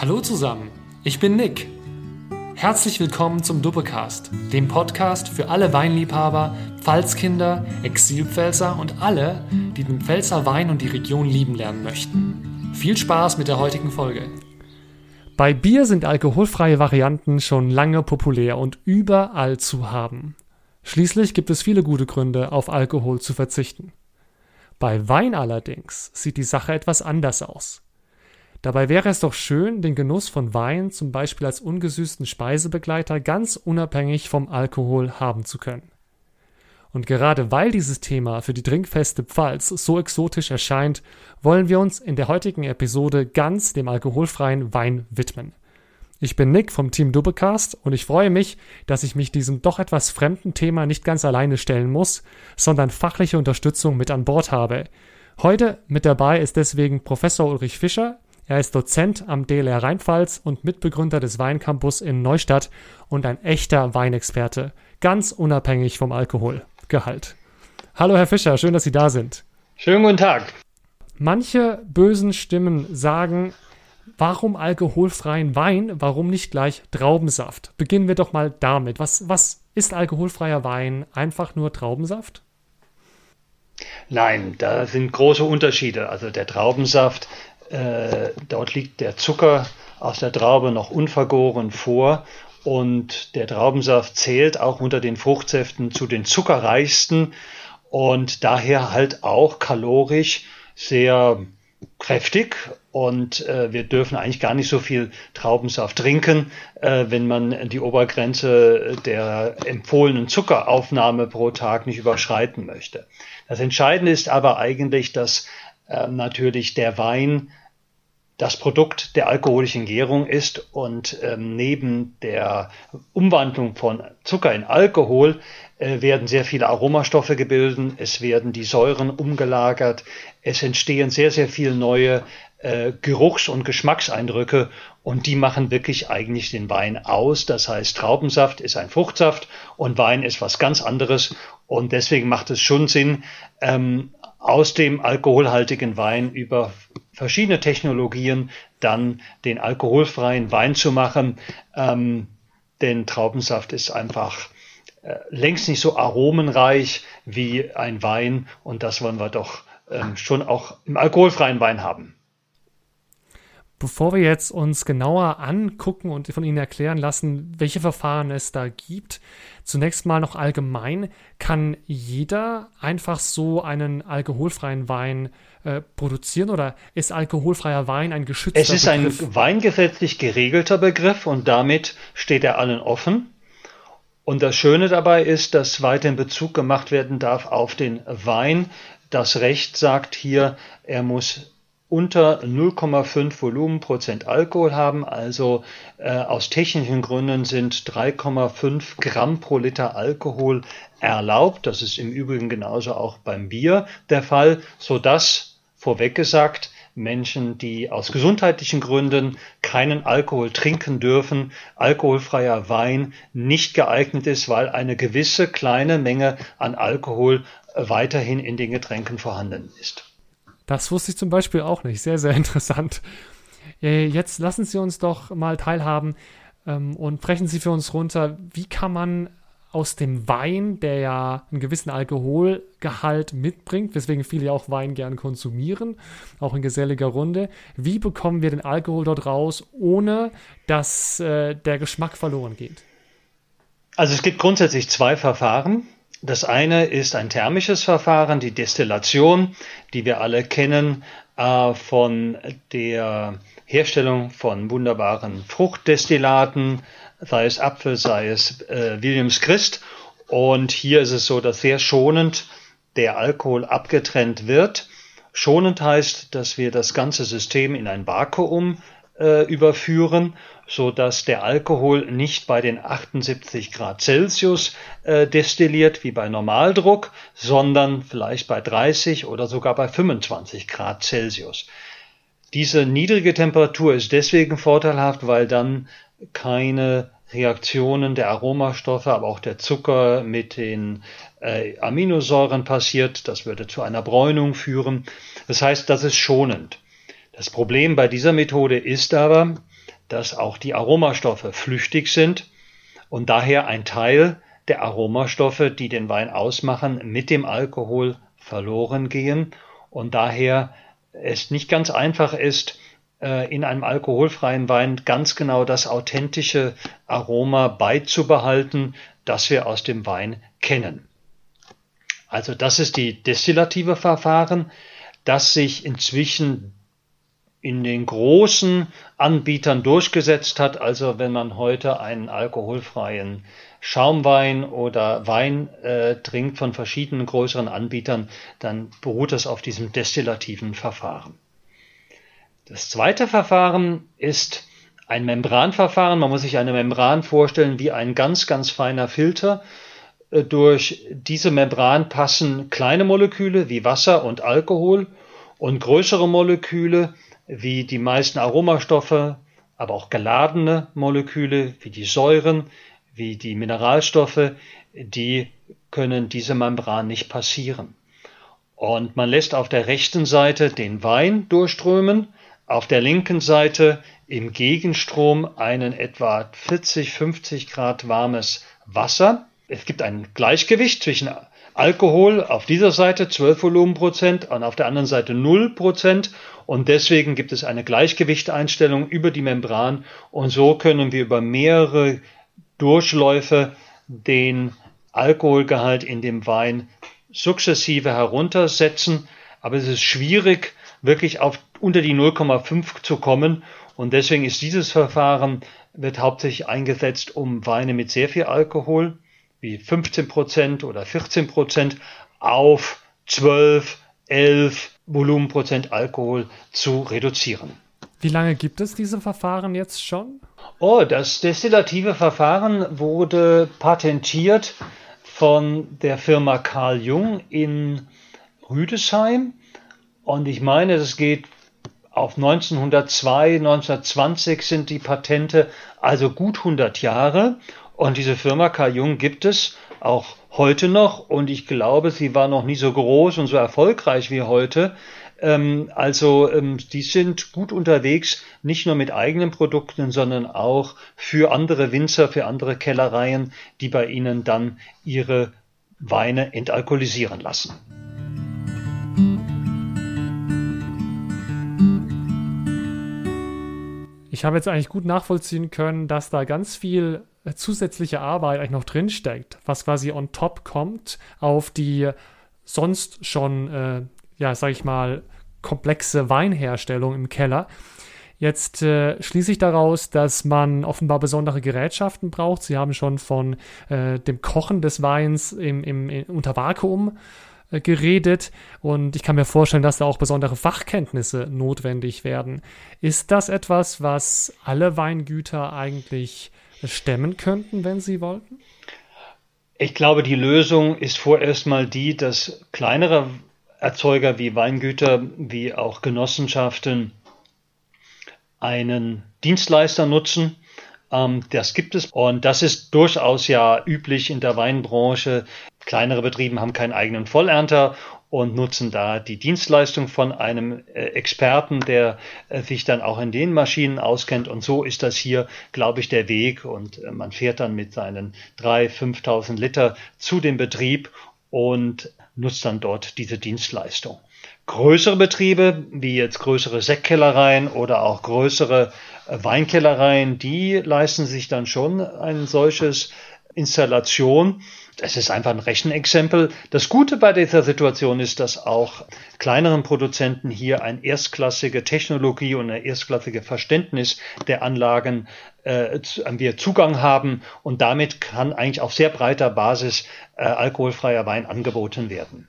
Hallo zusammen, ich bin Nick. Herzlich willkommen zum Duppecast, dem Podcast für alle Weinliebhaber, Pfalzkinder, Exilpfälzer und alle, die den Pfälzer Wein und die Region lieben lernen möchten. Viel Spaß mit der heutigen Folge. Bei Bier sind alkoholfreie Varianten schon lange populär und überall zu haben. Schließlich gibt es viele gute Gründe, auf Alkohol zu verzichten. Bei Wein allerdings sieht die Sache etwas anders aus. Dabei wäre es doch schön, den Genuss von Wein zum Beispiel als ungesüßten Speisebegleiter ganz unabhängig vom Alkohol haben zu können. Und gerade weil dieses Thema für die trinkfeste Pfalz so exotisch erscheint, wollen wir uns in der heutigen Episode ganz dem alkoholfreien Wein widmen. Ich bin Nick vom Team Dubbecast und ich freue mich, dass ich mich diesem doch etwas fremden Thema nicht ganz alleine stellen muss, sondern fachliche Unterstützung mit an Bord habe. Heute mit dabei ist deswegen Professor Ulrich Fischer, er ist Dozent am DLR Rheinpfalz und Mitbegründer des Weincampus in Neustadt und ein echter Weinexperte, ganz unabhängig vom Alkoholgehalt. Hallo Herr Fischer, schön, dass Sie da sind. Schönen guten Tag. Manche bösen Stimmen sagen, warum alkoholfreien Wein, warum nicht gleich Traubensaft? Beginnen wir doch mal damit. Was, was ist alkoholfreier Wein? Einfach nur Traubensaft? Nein, da sind große Unterschiede. Also der Traubensaft äh, dort liegt der Zucker aus der Traube noch unvergoren vor und der Traubensaft zählt auch unter den Fruchtsäften zu den zuckerreichsten und daher halt auch kalorisch sehr kräftig und äh, wir dürfen eigentlich gar nicht so viel Traubensaft trinken, äh, wenn man die Obergrenze der empfohlenen Zuckeraufnahme pro Tag nicht überschreiten möchte. Das Entscheidende ist aber eigentlich, dass äh, natürlich der Wein das Produkt der alkoholischen Gärung ist und ähm, neben der Umwandlung von Zucker in Alkohol äh, werden sehr viele Aromastoffe gebildet, es werden die Säuren umgelagert, es entstehen sehr, sehr viele neue äh, Geruchs- und Geschmackseindrücke und die machen wirklich eigentlich den Wein aus. Das heißt, Traubensaft ist ein Fruchtsaft und Wein ist was ganz anderes und deswegen macht es schon Sinn, ähm, aus dem alkoholhaltigen Wein über verschiedene Technologien dann den alkoholfreien Wein zu machen. Ähm, denn Traubensaft ist einfach äh, längst nicht so aromenreich wie ein Wein und das wollen wir doch ähm, schon auch im alkoholfreien Wein haben. Bevor wir jetzt uns genauer angucken und von Ihnen erklären lassen, welche Verfahren es da gibt, zunächst mal noch allgemein, kann jeder einfach so einen alkoholfreien Wein äh, produzieren oder ist alkoholfreier Wein ein geschützter Begriff? Es ist Begriff? ein weingesetzlich geregelter Begriff und damit steht er allen offen. Und das Schöne dabei ist, dass weiterhin Bezug gemacht werden darf auf den Wein. Das Recht sagt hier, er muss unter 0,5 Volumenprozent Alkohol haben. Also äh, aus technischen Gründen sind 3,5 Gramm pro Liter Alkohol erlaubt. Das ist im Übrigen genauso auch beim Bier der Fall, so dass vorweg gesagt Menschen, die aus gesundheitlichen Gründen keinen Alkohol trinken dürfen, alkoholfreier Wein nicht geeignet ist, weil eine gewisse kleine Menge an Alkohol weiterhin in den Getränken vorhanden ist. Das wusste ich zum Beispiel auch nicht. Sehr, sehr interessant. Äh, jetzt lassen Sie uns doch mal teilhaben ähm, und brechen Sie für uns runter, wie kann man aus dem Wein, der ja einen gewissen Alkoholgehalt mitbringt, weswegen viele ja auch Wein gern konsumieren, auch in geselliger Runde. Wie bekommen wir den Alkohol dort raus, ohne dass äh, der Geschmack verloren geht? Also es gibt grundsätzlich zwei Verfahren. Das eine ist ein thermisches Verfahren, die Destillation, die wir alle kennen äh, von der Herstellung von wunderbaren Fruchtdestillaten, sei es Apfel, sei es äh, Williams Christ. Und hier ist es so, dass sehr schonend der Alkohol abgetrennt wird. Schonend heißt, dass wir das ganze System in ein Vakuum äh, überführen, so dass der Alkohol nicht bei den 78 Grad Celsius äh, destilliert wie bei Normaldruck, sondern vielleicht bei 30 oder sogar bei 25 Grad Celsius. Diese niedrige Temperatur ist deswegen vorteilhaft, weil dann keine Reaktionen der Aromastoffe, aber auch der Zucker mit den äh, Aminosäuren passiert. Das würde zu einer Bräunung führen. Das heißt, das ist schonend. Das Problem bei dieser Methode ist aber, dass auch die Aromastoffe flüchtig sind und daher ein Teil der Aromastoffe, die den Wein ausmachen, mit dem Alkohol verloren gehen und daher es nicht ganz einfach ist, äh, in einem alkoholfreien Wein ganz genau das authentische Aroma beizubehalten, das wir aus dem Wein kennen. Also das ist die destillative Verfahren, das sich inzwischen in den großen Anbietern durchgesetzt hat. Also wenn man heute einen alkoholfreien Schaumwein oder Wein äh, trinkt von verschiedenen größeren Anbietern, dann beruht das auf diesem destillativen Verfahren. Das zweite Verfahren ist ein Membranverfahren. Man muss sich eine Membran vorstellen wie ein ganz, ganz feiner Filter. Äh, durch diese Membran passen kleine Moleküle wie Wasser und Alkohol und größere Moleküle wie die meisten Aromastoffe, aber auch geladene Moleküle wie die Säuren, wie die Mineralstoffe, die können diese Membran nicht passieren. Und man lässt auf der rechten Seite den Wein durchströmen, auf der linken Seite im Gegenstrom einen etwa 40, 50 Grad warmes Wasser. Es gibt ein Gleichgewicht zwischen Alkohol auf dieser Seite 12 Volumenprozent und auf der anderen Seite 0 Prozent. Und deswegen gibt es eine Gleichgewichteinstellung über die Membran. Und so können wir über mehrere Durchläufe den Alkoholgehalt in dem Wein sukzessive heruntersetzen. Aber es ist schwierig, wirklich auf unter die 0,5 zu kommen. Und deswegen ist dieses Verfahren, wird hauptsächlich eingesetzt, um Weine mit sehr viel Alkohol, wie 15 Prozent oder 14 Prozent, auf 12, 11 Volumenprozent Alkohol zu reduzieren. Wie lange gibt es diese Verfahren jetzt schon? Oh, das destillative Verfahren wurde patentiert von der Firma Carl Jung in Rüdesheim. Und ich meine, es geht auf 1902, 1920 sind die Patente, also gut 100 Jahre. Und diese Firma Carl Jung gibt es auch heute noch. Und ich glaube, sie war noch nie so groß und so erfolgreich wie heute. Ähm, also ähm, die sind gut unterwegs, nicht nur mit eigenen Produkten, sondern auch für andere Winzer, für andere Kellereien, die bei ihnen dann ihre Weine entalkoholisieren lassen. Ich habe jetzt eigentlich gut nachvollziehen können, dass da ganz viel zusätzliche Arbeit eigentlich noch drinsteckt, was quasi on top kommt auf die sonst schon äh, ja, sag ich mal, komplexe Weinherstellung im Keller. Jetzt äh, schließe ich daraus, dass man offenbar besondere Gerätschaften braucht. Sie haben schon von äh, dem Kochen des Weins im, im, im unter Vakuum äh, geredet und ich kann mir vorstellen, dass da auch besondere Fachkenntnisse notwendig werden. Ist das etwas, was alle Weingüter eigentlich stemmen könnten, wenn sie wollten? Ich glaube, die Lösung ist vorerst mal die, dass kleinere Erzeuger wie Weingüter, wie auch Genossenschaften einen Dienstleister nutzen. Ähm, das gibt es und das ist durchaus ja üblich in der Weinbranche. Kleinere Betriebe haben keinen eigenen Vollernter und nutzen da die Dienstleistung von einem äh, Experten, der äh, sich dann auch in den Maschinen auskennt. Und so ist das hier, glaube ich, der Weg. Und äh, man fährt dann mit seinen drei, 5.000 Liter zu dem Betrieb und nutzt dann dort diese Dienstleistung. Größere Betriebe, wie jetzt größere Sektkellereien oder auch größere Weinkellereien, die leisten sich dann schon ein solches Installation. Es ist einfach ein Rechenexempel. Das Gute bei dieser Situation ist, dass auch kleineren Produzenten hier eine erstklassige Technologie und ein erstklassige Verständnis der Anlagen äh, wir Zugang haben und damit kann eigentlich auf sehr breiter Basis äh, alkoholfreier Wein angeboten werden.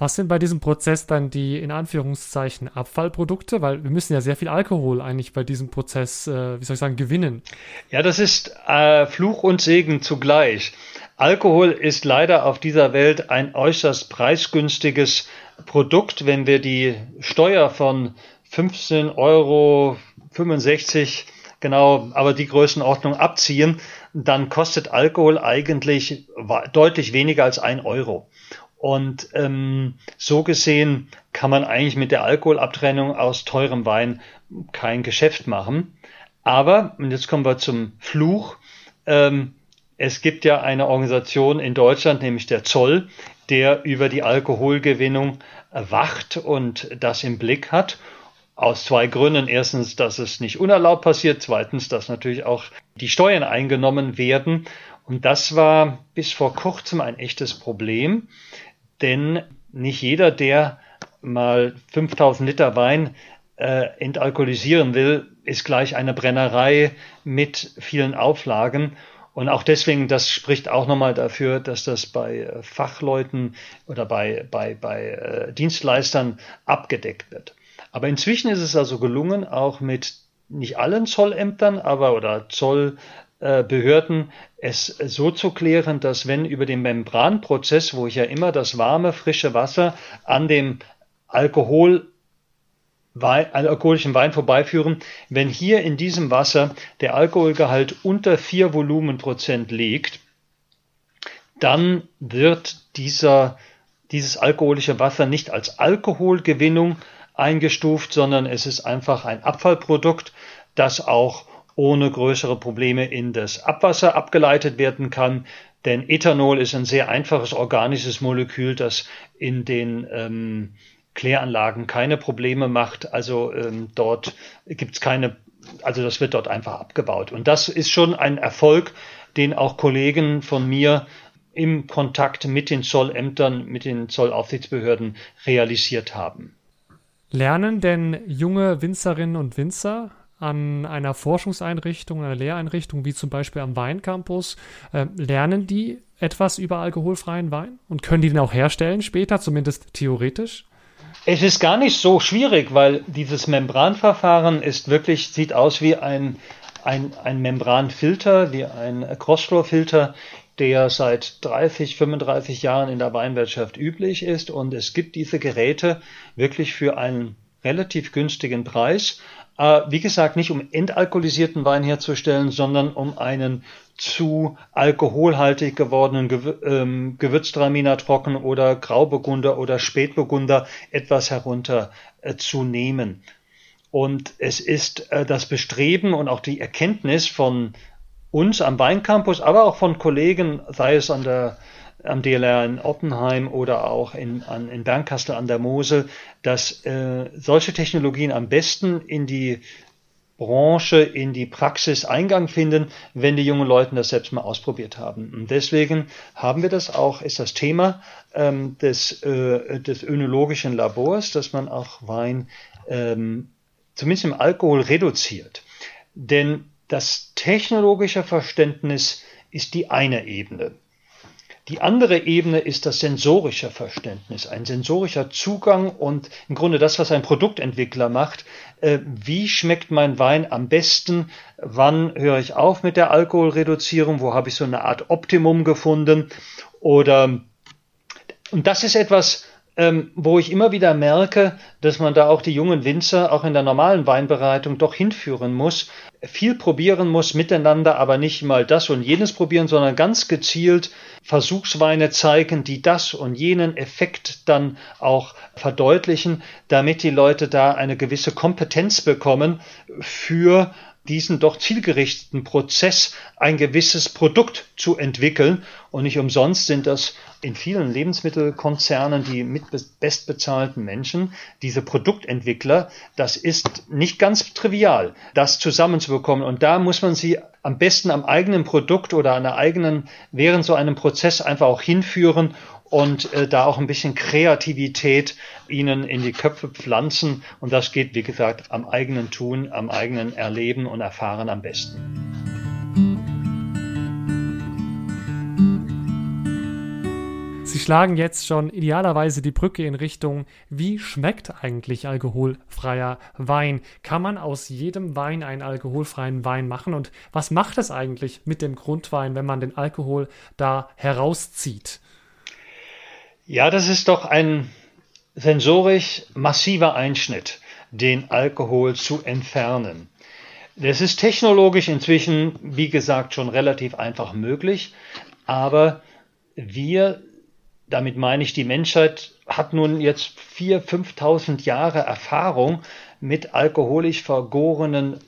Was sind bei diesem Prozess dann die in Anführungszeichen Abfallprodukte? Weil wir müssen ja sehr viel Alkohol eigentlich bei diesem Prozess, äh, wie soll ich sagen, gewinnen. Ja, das ist äh, Fluch und Segen zugleich. Alkohol ist leider auf dieser Welt ein äußerst preisgünstiges Produkt. Wenn wir die Steuer von 15 Euro 65 genau, aber die Größenordnung abziehen, dann kostet Alkohol eigentlich deutlich weniger als ein Euro. Und ähm, so gesehen kann man eigentlich mit der Alkoholabtrennung aus teurem Wein kein Geschäft machen. Aber, und jetzt kommen wir zum Fluch, ähm, es gibt ja eine Organisation in Deutschland, nämlich der Zoll, der über die Alkoholgewinnung wacht und das im Blick hat. Aus zwei Gründen. Erstens, dass es nicht unerlaubt passiert. Zweitens, dass natürlich auch die Steuern eingenommen werden. Und das war bis vor kurzem ein echtes Problem, denn nicht jeder, der mal 5000 Liter Wein äh, entalkoholisieren will, ist gleich eine Brennerei mit vielen Auflagen. Und auch deswegen, das spricht auch nochmal dafür, dass das bei äh, Fachleuten oder bei, bei, bei äh, Dienstleistern abgedeckt wird. Aber inzwischen ist es also gelungen, auch mit nicht allen Zollämtern, aber oder Zollbehörden es so zu klären, dass wenn über den Membranprozess, wo ich ja immer das warme, frische Wasser an dem Alkohol Wein, alkoholischen Wein vorbeiführen, wenn hier in diesem Wasser der Alkoholgehalt unter 4 Volumenprozent liegt, dann wird dieser, dieses alkoholische Wasser nicht als Alkoholgewinnung eingestuft, sondern es ist einfach ein Abfallprodukt, das auch ohne größere Probleme in das Abwasser abgeleitet werden kann. Denn Ethanol ist ein sehr einfaches organisches Molekül, das in den ähm, Kläranlagen keine Probleme macht. Also ähm, dort gibt es keine, also das wird dort einfach abgebaut. Und das ist schon ein Erfolg, den auch Kollegen von mir im Kontakt mit den Zollämtern, mit den Zollaufsichtsbehörden realisiert haben. Lernen denn junge Winzerinnen und Winzer an einer Forschungseinrichtung, einer Lehreinrichtung, wie zum Beispiel am Weincampus, äh, lernen die etwas über alkoholfreien Wein und können die den auch herstellen später, zumindest theoretisch? Es ist gar nicht so schwierig, weil dieses Membranverfahren ist wirklich, sieht aus wie ein, ein, ein Membranfilter, wie ein Crossflow-Filter, der seit 30, 35 Jahren in der Weinwirtschaft üblich ist. Und es gibt diese Geräte wirklich für einen relativ günstigen Preis. Äh, wie gesagt, nicht um entalkoholisierten Wein herzustellen, sondern um einen zu alkoholhaltig gewordenen Gewür ähm, Gewürztraminer trocken oder Grauburgunder oder Spätburgunder etwas herunterzunehmen. Äh, und es ist äh, das Bestreben und auch die Erkenntnis von uns am Weincampus, aber auch von Kollegen, sei es an der am DLR in Oppenheim oder auch in, an, in Bernkastel an der Mosel, dass äh, solche Technologien am besten in die Branche, in die Praxis Eingang finden, wenn die jungen Leute das selbst mal ausprobiert haben. Und deswegen haben wir das auch, ist das Thema ähm, des, äh, des önologischen Labors, dass man auch Wein ähm, zumindest im Alkohol reduziert. Denn das technologische Verständnis ist die eine Ebene. Die andere Ebene ist das sensorische Verständnis, ein sensorischer Zugang und im Grunde das, was ein Produktentwickler macht. Äh, wie schmeckt mein Wein am besten? Wann höre ich auf mit der Alkoholreduzierung? Wo habe ich so eine Art Optimum gefunden? Oder und das ist etwas, ähm, wo ich immer wieder merke, dass man da auch die jungen Winzer auch in der normalen Weinbereitung doch hinführen muss, viel probieren muss miteinander, aber nicht mal das und jenes probieren, sondern ganz gezielt Versuchsweine zeigen, die das und jenen Effekt dann auch verdeutlichen, damit die Leute da eine gewisse Kompetenz bekommen für diesen doch zielgerichteten Prozess ein gewisses Produkt zu entwickeln. Und nicht umsonst sind das in vielen Lebensmittelkonzernen die mit bestbezahlten Menschen, diese Produktentwickler. Das ist nicht ganz trivial, das zusammenzubekommen. Und da muss man sie am besten am eigenen Produkt oder an der eigenen, während so einem Prozess einfach auch hinführen und äh, da auch ein bisschen Kreativität ihnen in die Köpfe pflanzen. Und das geht, wie gesagt, am eigenen Tun, am eigenen Erleben und Erfahren am besten. Schlagen jetzt schon idealerweise die Brücke in Richtung, wie schmeckt eigentlich alkoholfreier Wein? Kann man aus jedem Wein einen alkoholfreien Wein machen? Und was macht es eigentlich mit dem Grundwein, wenn man den Alkohol da herauszieht? Ja, das ist doch ein sensorisch massiver Einschnitt, den Alkohol zu entfernen. Das ist technologisch inzwischen, wie gesagt, schon relativ einfach möglich, aber wir, damit meine ich die Menschheit, hat nun jetzt 4.000, 5.000 Jahre Erfahrung mit alkoholisch vergorenen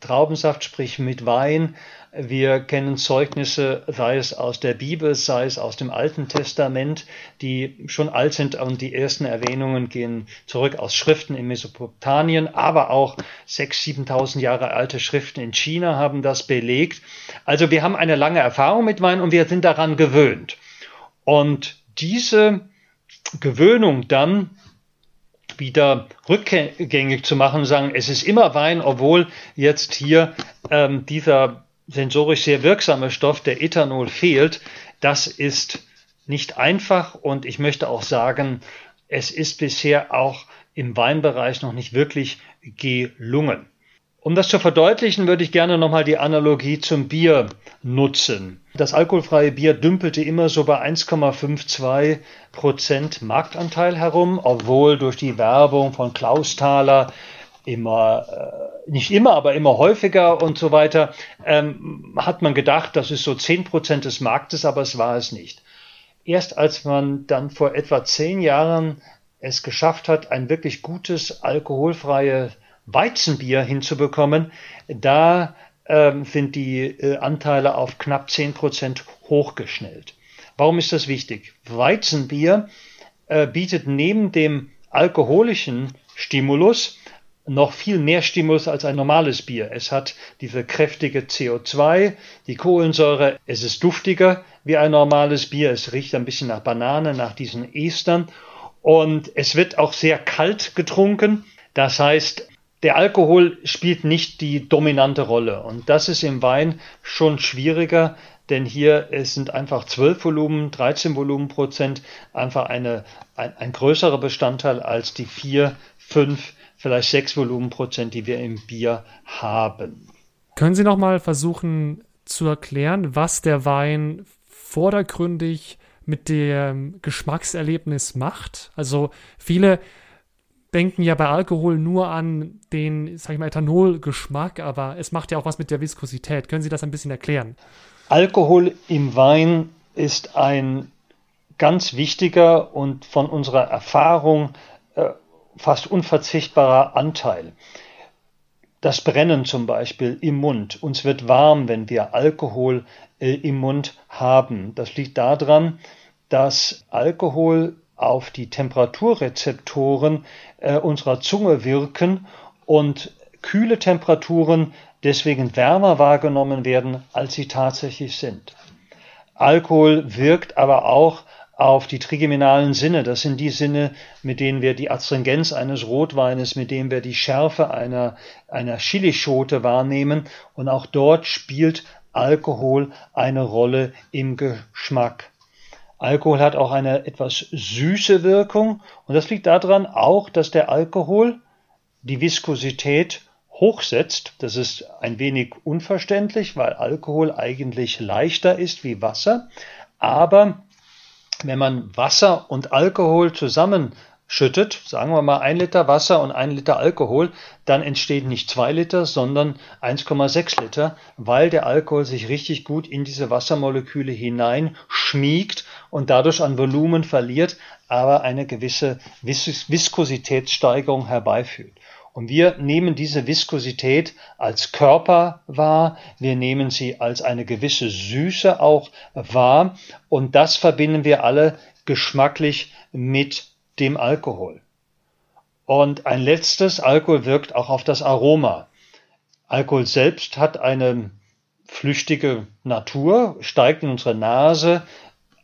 Traubensaft, sprich mit Wein. Wir kennen Zeugnisse, sei es aus der Bibel, sei es aus dem Alten Testament, die schon alt sind und die ersten Erwähnungen gehen zurück aus Schriften in Mesopotamien, aber auch 6.000, 7.000 Jahre alte Schriften in China haben das belegt. Also wir haben eine lange Erfahrung mit Wein und wir sind daran gewöhnt. Und diese Gewöhnung dann wieder rückgängig zu machen, sagen, es ist immer Wein, obwohl jetzt hier ähm, dieser sensorisch sehr wirksame Stoff, der Ethanol, fehlt, das ist nicht einfach und ich möchte auch sagen, es ist bisher auch im Weinbereich noch nicht wirklich gelungen. Um das zu verdeutlichen, würde ich gerne nochmal die Analogie zum Bier nutzen. Das alkoholfreie Bier dümpelte immer so bei 1,52 Prozent Marktanteil herum, obwohl durch die Werbung von Klaus Thaler immer, äh, nicht immer, aber immer häufiger und so weiter, ähm, hat man gedacht, das ist so 10 Prozent des Marktes, aber es war es nicht. Erst als man dann vor etwa zehn Jahren es geschafft hat, ein wirklich gutes alkoholfreies Weizenbier hinzubekommen, da ähm, sind die äh, Anteile auf knapp 10 Prozent hochgeschnellt. Warum ist das wichtig? Weizenbier äh, bietet neben dem alkoholischen Stimulus noch viel mehr Stimulus als ein normales Bier. Es hat diese kräftige CO2, die Kohlensäure, es ist duftiger wie ein normales Bier, es riecht ein bisschen nach Banane, nach diesen Estern und es wird auch sehr kalt getrunken. Das heißt, der Alkohol spielt nicht die dominante Rolle. Und das ist im Wein schon schwieriger, denn hier sind einfach 12 Volumen, 13 Volumenprozent einfach eine, ein, ein größerer Bestandteil als die 4, 5, vielleicht 6 Volumenprozent, die wir im Bier haben. Können Sie noch mal versuchen zu erklären, was der Wein vordergründig mit dem Geschmackserlebnis macht? Also viele denken ja bei Alkohol nur an den, sag ich mal, Ethanolgeschmack, aber es macht ja auch was mit der Viskosität. Können Sie das ein bisschen erklären? Alkohol im Wein ist ein ganz wichtiger und von unserer Erfahrung äh, fast unverzichtbarer Anteil. Das Brennen zum Beispiel im Mund. Uns wird warm, wenn wir Alkohol äh, im Mund haben. Das liegt daran, dass Alkohol auf die Temperaturrezeptoren äh, unserer Zunge wirken und kühle Temperaturen deswegen wärmer wahrgenommen werden, als sie tatsächlich sind. Alkohol wirkt aber auch auf die trigeminalen Sinne. Das sind die Sinne, mit denen wir die Astringenz eines Rotweines, mit denen wir die Schärfe einer, einer Chilischote wahrnehmen. Und auch dort spielt Alkohol eine Rolle im Geschmack. Alkohol hat auch eine etwas süße Wirkung und das liegt daran auch, dass der Alkohol die Viskosität hochsetzt. Das ist ein wenig unverständlich, weil Alkohol eigentlich leichter ist wie Wasser. Aber wenn man Wasser und Alkohol zusammen schüttet, sagen wir mal ein Liter Wasser und ein Liter Alkohol, dann entsteht nicht zwei Liter, sondern 1,6 Liter, weil der Alkohol sich richtig gut in diese Wassermoleküle hinein schmiegt und dadurch an Volumen verliert, aber eine gewisse Vis Viskositätssteigerung herbeiführt. Und wir nehmen diese Viskosität als Körper wahr, wir nehmen sie als eine gewisse Süße auch wahr und das verbinden wir alle geschmacklich mit dem Alkohol. Und ein letztes, Alkohol wirkt auch auf das Aroma. Alkohol selbst hat eine flüchtige Natur, steigt in unsere Nase.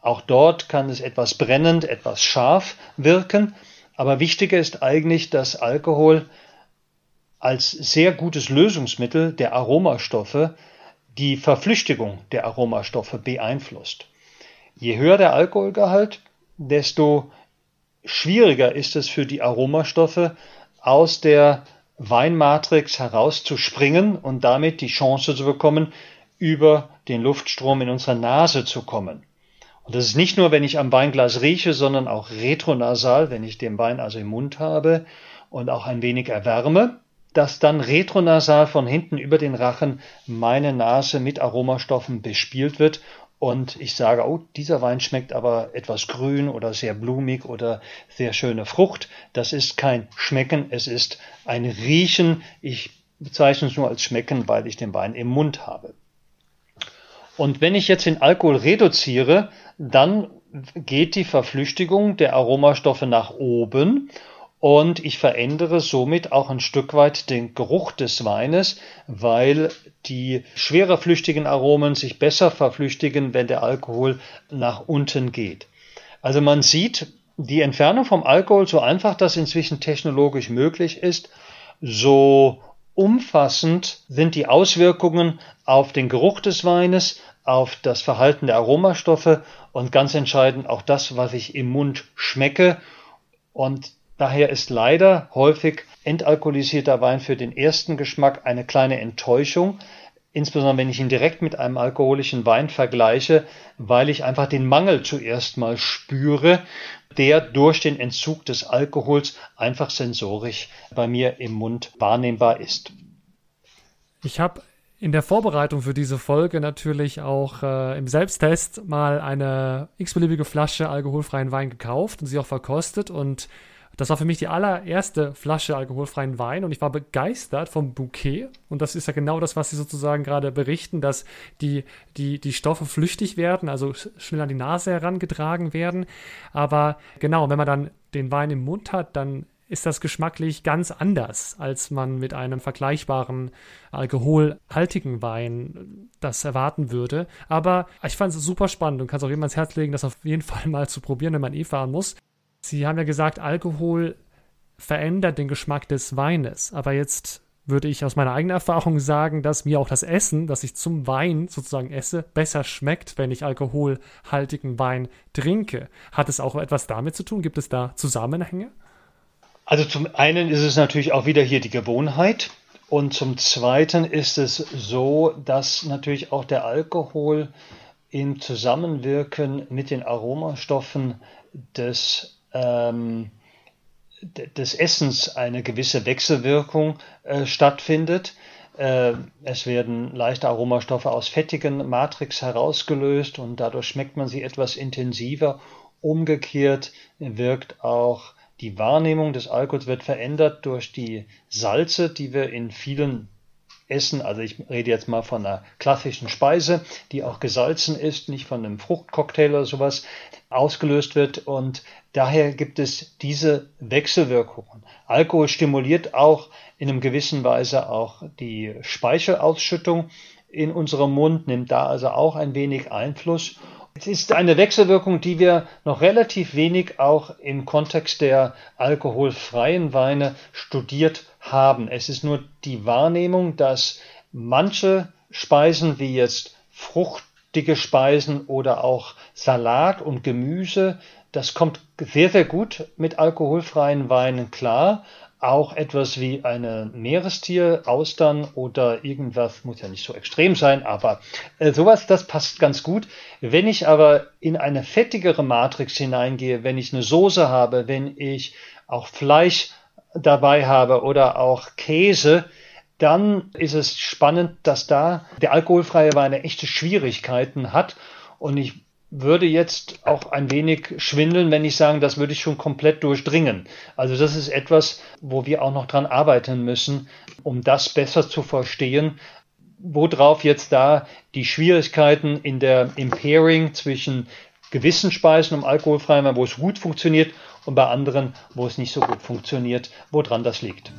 Auch dort kann es etwas brennend, etwas scharf wirken. Aber wichtiger ist eigentlich, dass Alkohol als sehr gutes Lösungsmittel der Aromastoffe die Verflüchtigung der Aromastoffe beeinflusst. Je höher der Alkoholgehalt, desto schwieriger ist es für die Aromastoffe aus der Weinmatrix herauszuspringen und damit die Chance zu bekommen, über den Luftstrom in unsere Nase zu kommen. Und das ist nicht nur, wenn ich am Weinglas rieche, sondern auch retronasal, wenn ich den Wein also im Mund habe und auch ein wenig erwärme, dass dann retronasal von hinten über den Rachen meine Nase mit Aromastoffen bespielt wird und ich sage, oh, dieser Wein schmeckt aber etwas grün oder sehr blumig oder sehr schöne Frucht. Das ist kein Schmecken, es ist ein Riechen. Ich bezeichne es nur als schmecken, weil ich den Wein im Mund habe. Und wenn ich jetzt den Alkohol reduziere, dann geht die Verflüchtigung der Aromastoffe nach oben und ich verändere somit auch ein Stück weit den Geruch des Weines, weil die schwerer flüchtigen Aromen sich besser verflüchtigen, wenn der Alkohol nach unten geht. Also man sieht, die Entfernung vom Alkohol, so einfach das inzwischen technologisch möglich ist, so umfassend sind die Auswirkungen auf den Geruch des Weines, auf das Verhalten der Aromastoffe und ganz entscheidend auch das, was ich im Mund schmecke. Und daher ist leider häufig entalkoholisierter Wein für den ersten Geschmack eine kleine Enttäuschung, insbesondere wenn ich ihn direkt mit einem alkoholischen Wein vergleiche, weil ich einfach den Mangel zuerst mal spüre, der durch den Entzug des Alkohols einfach sensorisch bei mir im Mund wahrnehmbar ist. Ich habe in der Vorbereitung für diese Folge natürlich auch äh, im Selbsttest mal eine x-beliebige Flasche alkoholfreien Wein gekauft und sie auch verkostet und das war für mich die allererste Flasche alkoholfreien Wein und ich war begeistert vom Bouquet. Und das ist ja genau das, was Sie sozusagen gerade berichten, dass die, die, die Stoffe flüchtig werden, also schnell an die Nase herangetragen werden. Aber genau, wenn man dann den Wein im Mund hat, dann ist das geschmacklich ganz anders, als man mit einem vergleichbaren alkoholhaltigen Wein das erwarten würde. Aber ich fand es super spannend und kann es auch jedem ans Herz legen, das auf jeden Fall mal zu probieren, wenn man eh fahren muss. Sie haben ja gesagt, Alkohol verändert den Geschmack des Weines. Aber jetzt würde ich aus meiner eigenen Erfahrung sagen, dass mir auch das Essen, das ich zum Wein sozusagen esse, besser schmeckt, wenn ich alkoholhaltigen Wein trinke. Hat es auch etwas damit zu tun? Gibt es da Zusammenhänge? Also zum einen ist es natürlich auch wieder hier die Gewohnheit. Und zum Zweiten ist es so, dass natürlich auch der Alkohol im Zusammenwirken mit den Aromastoffen des ähm, des Essens eine gewisse Wechselwirkung äh, stattfindet. Äh, es werden leichte Aromastoffe aus fettigen Matrix herausgelöst und dadurch schmeckt man sie etwas intensiver. Umgekehrt wirkt auch die Wahrnehmung des Alkohols wird verändert durch die Salze, die wir in vielen Essen, also ich rede jetzt mal von einer klassischen Speise, die auch gesalzen ist, nicht von einem Fruchtcocktail oder sowas, ausgelöst wird und daher gibt es diese Wechselwirkungen. Alkohol stimuliert auch in einem gewissen Weise auch die Speichelausschüttung in unserem Mund, nimmt da also auch ein wenig Einfluss. Es ist eine Wechselwirkung, die wir noch relativ wenig auch im Kontext der alkoholfreien Weine studiert haben. Es ist nur die Wahrnehmung, dass manche Speisen wie jetzt fruchtige Speisen oder auch Salat und Gemüse, das kommt sehr, sehr gut mit alkoholfreien Weinen klar. Auch etwas wie eine Meerestier, Austern oder irgendwas, muss ja nicht so extrem sein, aber äh, sowas, das passt ganz gut. Wenn ich aber in eine fettigere Matrix hineingehe, wenn ich eine Soße habe, wenn ich auch Fleisch dabei habe oder auch Käse, dann ist es spannend, dass da der alkoholfreie Wein echte Schwierigkeiten hat. Und ich würde jetzt auch ein wenig schwindeln, wenn ich sagen, das würde ich schon komplett durchdringen. Also das ist etwas, wo wir auch noch dran arbeiten müssen, um das besser zu verstehen, worauf jetzt da die Schwierigkeiten in der Impairing zwischen gewissen Speisen um alkoholfrei, wo es gut funktioniert und bei anderen, wo es nicht so gut funktioniert, woran das liegt.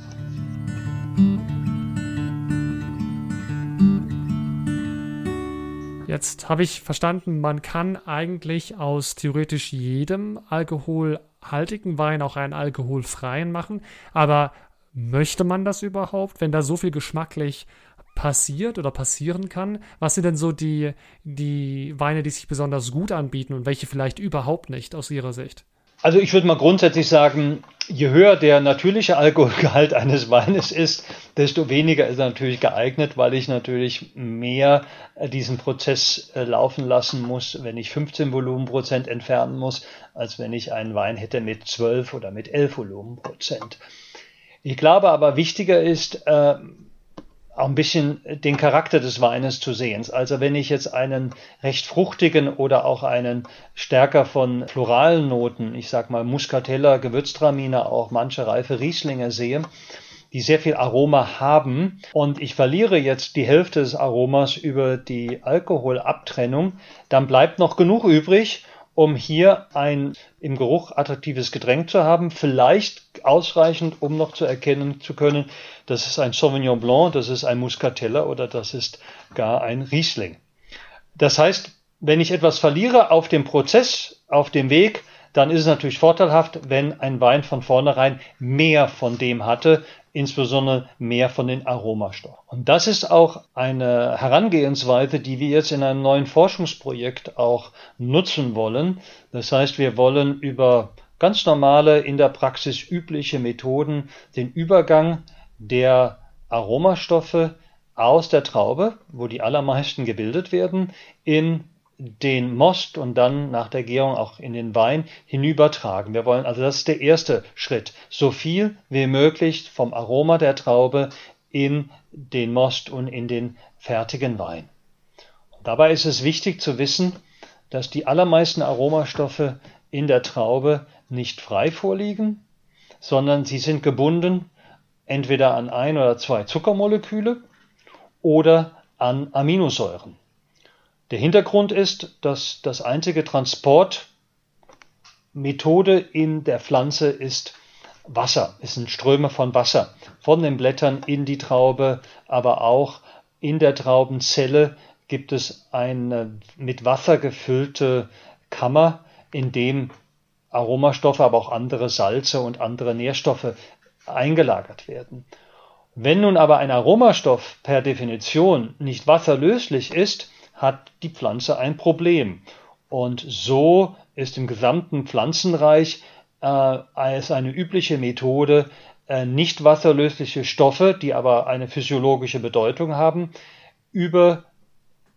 Jetzt habe ich verstanden, man kann eigentlich aus theoretisch jedem alkoholhaltigen Wein auch einen alkoholfreien machen. Aber möchte man das überhaupt, wenn da so viel geschmacklich passiert oder passieren kann? Was sind denn so die, die Weine, die sich besonders gut anbieten und welche vielleicht überhaupt nicht aus Ihrer Sicht? Also ich würde mal grundsätzlich sagen, je höher der natürliche Alkoholgehalt eines Weines ist, desto weniger ist er natürlich geeignet, weil ich natürlich mehr äh, diesen Prozess äh, laufen lassen muss, wenn ich 15 Volumenprozent entfernen muss, als wenn ich einen Wein hätte mit 12 oder mit 11 Volumenprozent. Ich glaube aber wichtiger ist, äh, auch ein bisschen den Charakter des Weines zu sehen. Also wenn ich jetzt einen recht fruchtigen oder auch einen stärker von floralen Noten, ich sag mal Muscatella, Gewürztraminer, auch manche reife Rieslinge sehe, die sehr viel Aroma haben und ich verliere jetzt die Hälfte des Aromas über die Alkoholabtrennung, dann bleibt noch genug übrig, um hier ein im Geruch attraktives Getränk zu haben, vielleicht ausreichend, um noch zu erkennen zu können, das ist ein Sauvignon Blanc, das ist ein Muscatella oder das ist gar ein Riesling. Das heißt, wenn ich etwas verliere auf dem Prozess, auf dem Weg, dann ist es natürlich vorteilhaft, wenn ein Wein von vornherein mehr von dem hatte, insbesondere mehr von den Aromastoffen. Und das ist auch eine Herangehensweise, die wir jetzt in einem neuen Forschungsprojekt auch nutzen wollen. Das heißt, wir wollen über ganz normale, in der Praxis übliche Methoden den Übergang der Aromastoffe aus der Traube, wo die allermeisten gebildet werden, in den Most und dann nach der Gärung auch in den Wein hinübertragen. Wir wollen also, das ist der erste Schritt, so viel wie möglich vom Aroma der Traube in den Most und in den fertigen Wein. Und dabei ist es wichtig zu wissen, dass die allermeisten Aromastoffe in der Traube nicht frei vorliegen, sondern sie sind gebunden entweder an ein oder zwei Zuckermoleküle oder an Aminosäuren. Der Hintergrund ist, dass das einzige Transportmethode in der Pflanze ist Wasser, es sind Ströme von Wasser von den Blättern in die Traube, aber auch in der Traubenzelle gibt es eine mit Wasser gefüllte Kammer, in dem Aromastoffe, aber auch andere Salze und andere Nährstoffe eingelagert werden. Wenn nun aber ein Aromastoff per Definition nicht wasserlöslich ist, hat die Pflanze ein Problem. Und so ist im gesamten Pflanzenreich äh, es eine übliche Methode, äh, nicht wasserlösliche Stoffe, die aber eine physiologische Bedeutung haben, über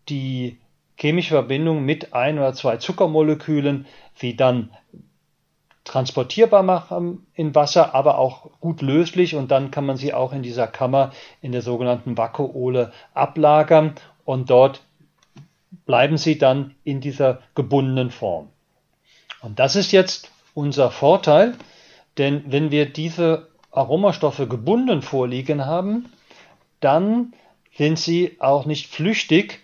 die chemische Verbindung mit ein oder zwei Zuckermolekülen sie dann transportierbar machen in Wasser, aber auch gut löslich und dann kann man sie auch in dieser Kammer in der sogenannten Vakuole ablagern und dort bleiben sie dann in dieser gebundenen Form. Und das ist jetzt unser Vorteil, denn wenn wir diese Aromastoffe gebunden vorliegen haben, dann sind sie auch nicht flüchtig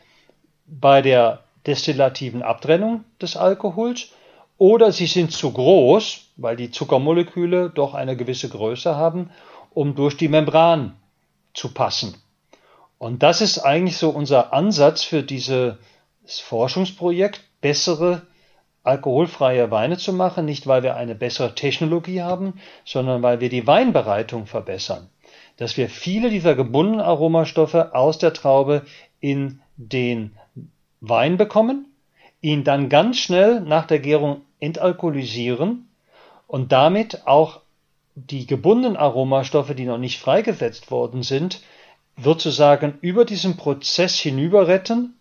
bei der destillativen Abtrennung des Alkohols oder sie sind zu groß, weil die Zuckermoleküle doch eine gewisse Größe haben, um durch die Membran zu passen. Und das ist eigentlich so unser Ansatz für diese das Forschungsprojekt, bessere alkoholfreie Weine zu machen, nicht weil wir eine bessere Technologie haben, sondern weil wir die Weinbereitung verbessern. Dass wir viele dieser gebundenen Aromastoffe aus der Traube in den Wein bekommen, ihn dann ganz schnell nach der Gärung entalkoholisieren und damit auch die gebundenen Aromastoffe, die noch nicht freigesetzt worden sind, sozusagen über diesen Prozess hinüber retten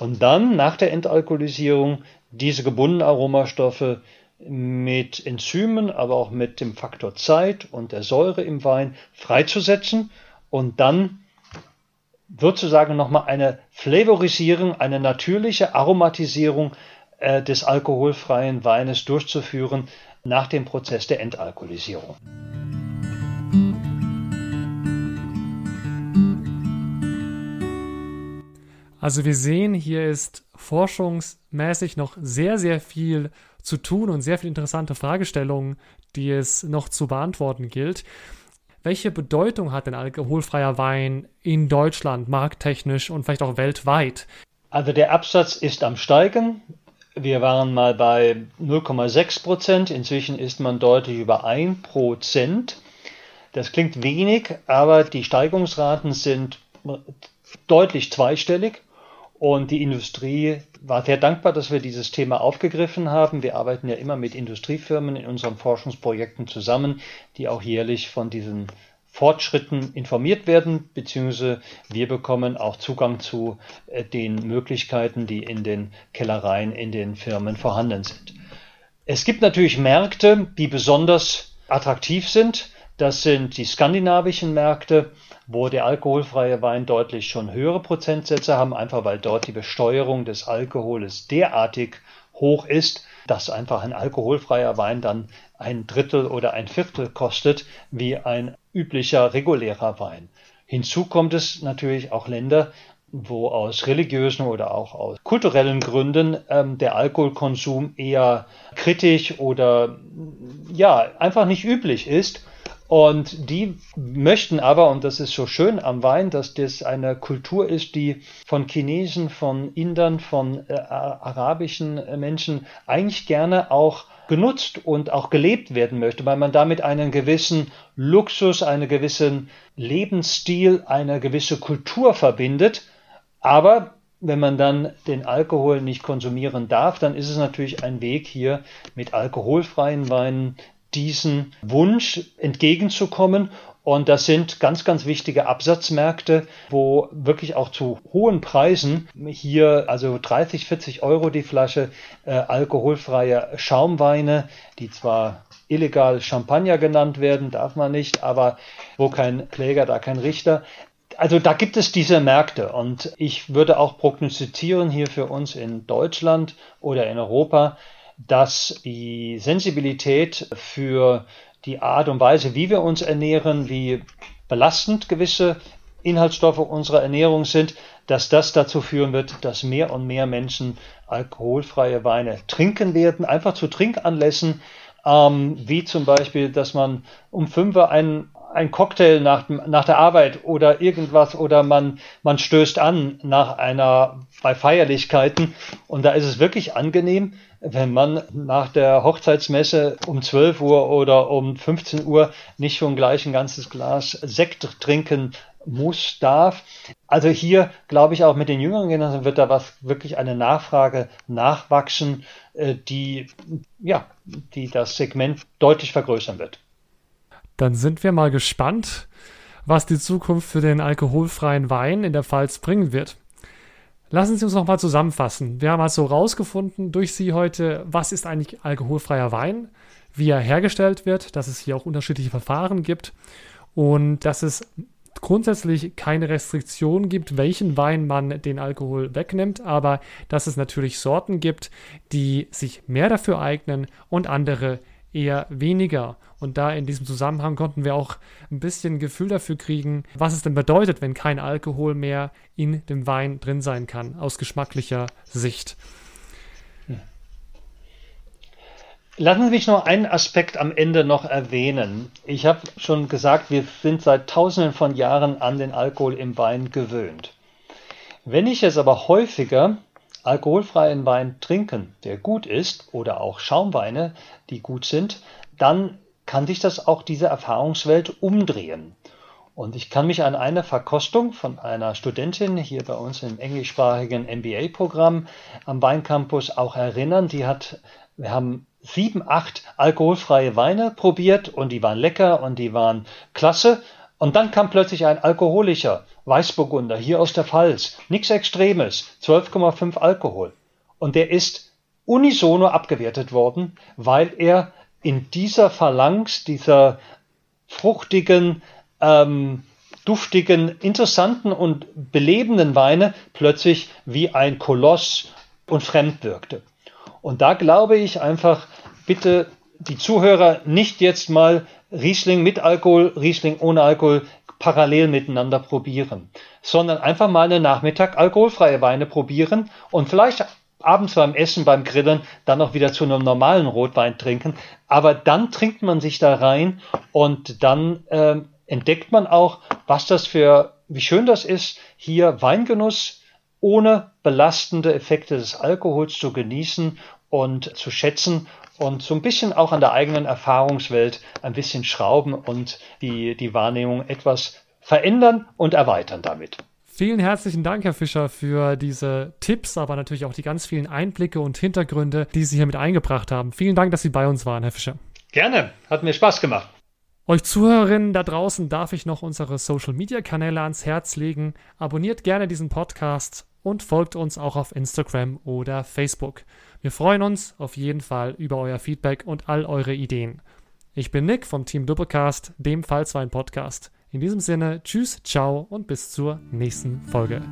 und dann nach der Entalkoholisierung diese gebundenen Aromastoffe mit Enzymen, aber auch mit dem Faktor Zeit und der Säure im Wein freizusetzen und dann wird sozusagen nochmal eine Flavorisierung, eine natürliche Aromatisierung äh, des alkoholfreien Weines durchzuführen nach dem Prozess der Entalkoholisierung. Also wir sehen, hier ist forschungsmäßig noch sehr, sehr viel zu tun und sehr viele interessante Fragestellungen, die es noch zu beantworten gilt. Welche Bedeutung hat denn alkoholfreier Wein in Deutschland, markttechnisch und vielleicht auch weltweit? Also der Absatz ist am Steigen. Wir waren mal bei 0,6 Prozent. Inzwischen ist man deutlich über 1 Prozent. Das klingt wenig, aber die Steigungsraten sind deutlich zweistellig. Und die Industrie war sehr dankbar, dass wir dieses Thema aufgegriffen haben. Wir arbeiten ja immer mit Industriefirmen in unseren Forschungsprojekten zusammen, die auch jährlich von diesen Fortschritten informiert werden, beziehungsweise wir bekommen auch Zugang zu äh, den Möglichkeiten, die in den Kellereien, in den Firmen vorhanden sind. Es gibt natürlich Märkte, die besonders attraktiv sind. Das sind die skandinavischen Märkte wo der alkoholfreie Wein deutlich schon höhere Prozentsätze haben, einfach weil dort die Besteuerung des Alkohols derartig hoch ist, dass einfach ein alkoholfreier Wein dann ein Drittel oder ein Viertel kostet wie ein üblicher regulärer Wein. Hinzu kommt es natürlich auch Länder, wo aus religiösen oder auch aus kulturellen Gründen ähm, der Alkoholkonsum eher kritisch oder ja einfach nicht üblich ist. Und die möchten aber, und das ist so schön am Wein, dass das eine Kultur ist, die von Chinesen, von Indern, von äh, arabischen äh, Menschen eigentlich gerne auch genutzt und auch gelebt werden möchte, weil man damit einen gewissen Luxus, einen gewissen Lebensstil, eine gewisse Kultur verbindet. Aber wenn man dann den Alkohol nicht konsumieren darf, dann ist es natürlich ein Weg hier mit alkoholfreien Weinen diesen Wunsch entgegenzukommen. Und das sind ganz, ganz wichtige Absatzmärkte, wo wirklich auch zu hohen Preisen hier, also 30, 40 Euro die Flasche äh, alkoholfreie Schaumweine, die zwar illegal Champagner genannt werden, darf man nicht, aber wo kein Kläger, da kein Richter. Also da gibt es diese Märkte und ich würde auch prognostizieren hier für uns in Deutschland oder in Europa, dass die Sensibilität für die Art und Weise, wie wir uns ernähren, wie belastend gewisse Inhaltsstoffe unserer Ernährung sind, dass das dazu führen wird, dass mehr und mehr Menschen alkoholfreie Weine trinken werden, einfach zu Trinkanlässen, ähm, wie zum Beispiel, dass man um fünf Uhr einen ein Cocktail nach, nach der Arbeit oder irgendwas oder man, man stößt an nach einer, bei Feierlichkeiten und da ist es wirklich angenehm, wenn man nach der Hochzeitsmesse um 12 Uhr oder um 15 Uhr nicht schon gleich ein ganzes Glas Sekt trinken muss, darf. Also hier glaube ich auch mit den jüngeren Generationen wird da was wirklich eine Nachfrage nachwachsen, äh, die, ja, die das Segment deutlich vergrößern wird. Dann sind wir mal gespannt, was die Zukunft für den alkoholfreien Wein in der Pfalz bringen wird. Lassen Sie uns nochmal zusammenfassen. Wir haben also rausgefunden durch Sie heute, was ist eigentlich alkoholfreier Wein, wie er hergestellt wird, dass es hier auch unterschiedliche Verfahren gibt und dass es grundsätzlich keine Restriktion gibt, welchen Wein man den Alkohol wegnimmt, aber dass es natürlich Sorten gibt, die sich mehr dafür eignen und andere eher weniger. Und da in diesem Zusammenhang konnten wir auch ein bisschen Gefühl dafür kriegen, was es denn bedeutet, wenn kein Alkohol mehr in dem Wein drin sein kann, aus geschmacklicher Sicht. Lassen Sie mich noch einen Aspekt am Ende noch erwähnen. Ich habe schon gesagt, wir sind seit tausenden von Jahren an den Alkohol im Wein gewöhnt. Wenn ich es aber häufiger alkoholfreien Wein trinken, der gut ist, oder auch Schaumweine, die gut sind, dann kann sich das auch diese Erfahrungswelt umdrehen. Und ich kann mich an eine Verkostung von einer Studentin hier bei uns im englischsprachigen MBA-Programm am Weincampus auch erinnern. Die hat, wir haben sieben, acht alkoholfreie Weine probiert und die waren lecker und die waren klasse. Und dann kam plötzlich ein alkoholischer Weißburgunder hier aus der Pfalz, nichts Extremes, 12,5 Alkohol. Und der ist unisono abgewertet worden, weil er in dieser Phalanx, dieser fruchtigen, ähm, duftigen, interessanten und belebenden Weine plötzlich wie ein Koloss und fremd wirkte. Und da glaube ich einfach, bitte die Zuhörer nicht jetzt mal Riesling mit Alkohol, Riesling ohne Alkohol parallel miteinander probieren, sondern einfach mal einen Nachmittag alkoholfreie Weine probieren und vielleicht abends beim Essen, beim Grillen dann auch wieder zu einem normalen Rotwein trinken. Aber dann trinkt man sich da rein und dann äh, entdeckt man auch, was das für, wie schön das ist, hier Weingenuss ohne belastende Effekte des Alkohols zu genießen und zu schätzen und so ein bisschen auch an der eigenen Erfahrungswelt ein bisschen schrauben und die, die Wahrnehmung etwas verändern und erweitern damit. Vielen herzlichen Dank, Herr Fischer, für diese Tipps, aber natürlich auch die ganz vielen Einblicke und Hintergründe, die Sie hier mit eingebracht haben. Vielen Dank, dass Sie bei uns waren, Herr Fischer. Gerne, hat mir Spaß gemacht. Euch Zuhörerinnen da draußen darf ich noch unsere Social Media Kanäle ans Herz legen. Abonniert gerne diesen Podcast und folgt uns auch auf Instagram oder Facebook. Wir freuen uns auf jeden Fall über euer Feedback und all eure Ideen. Ich bin Nick vom Team Doppelcast, dem Fallswein Podcast. In diesem Sinne, tschüss, ciao und bis zur nächsten Folge.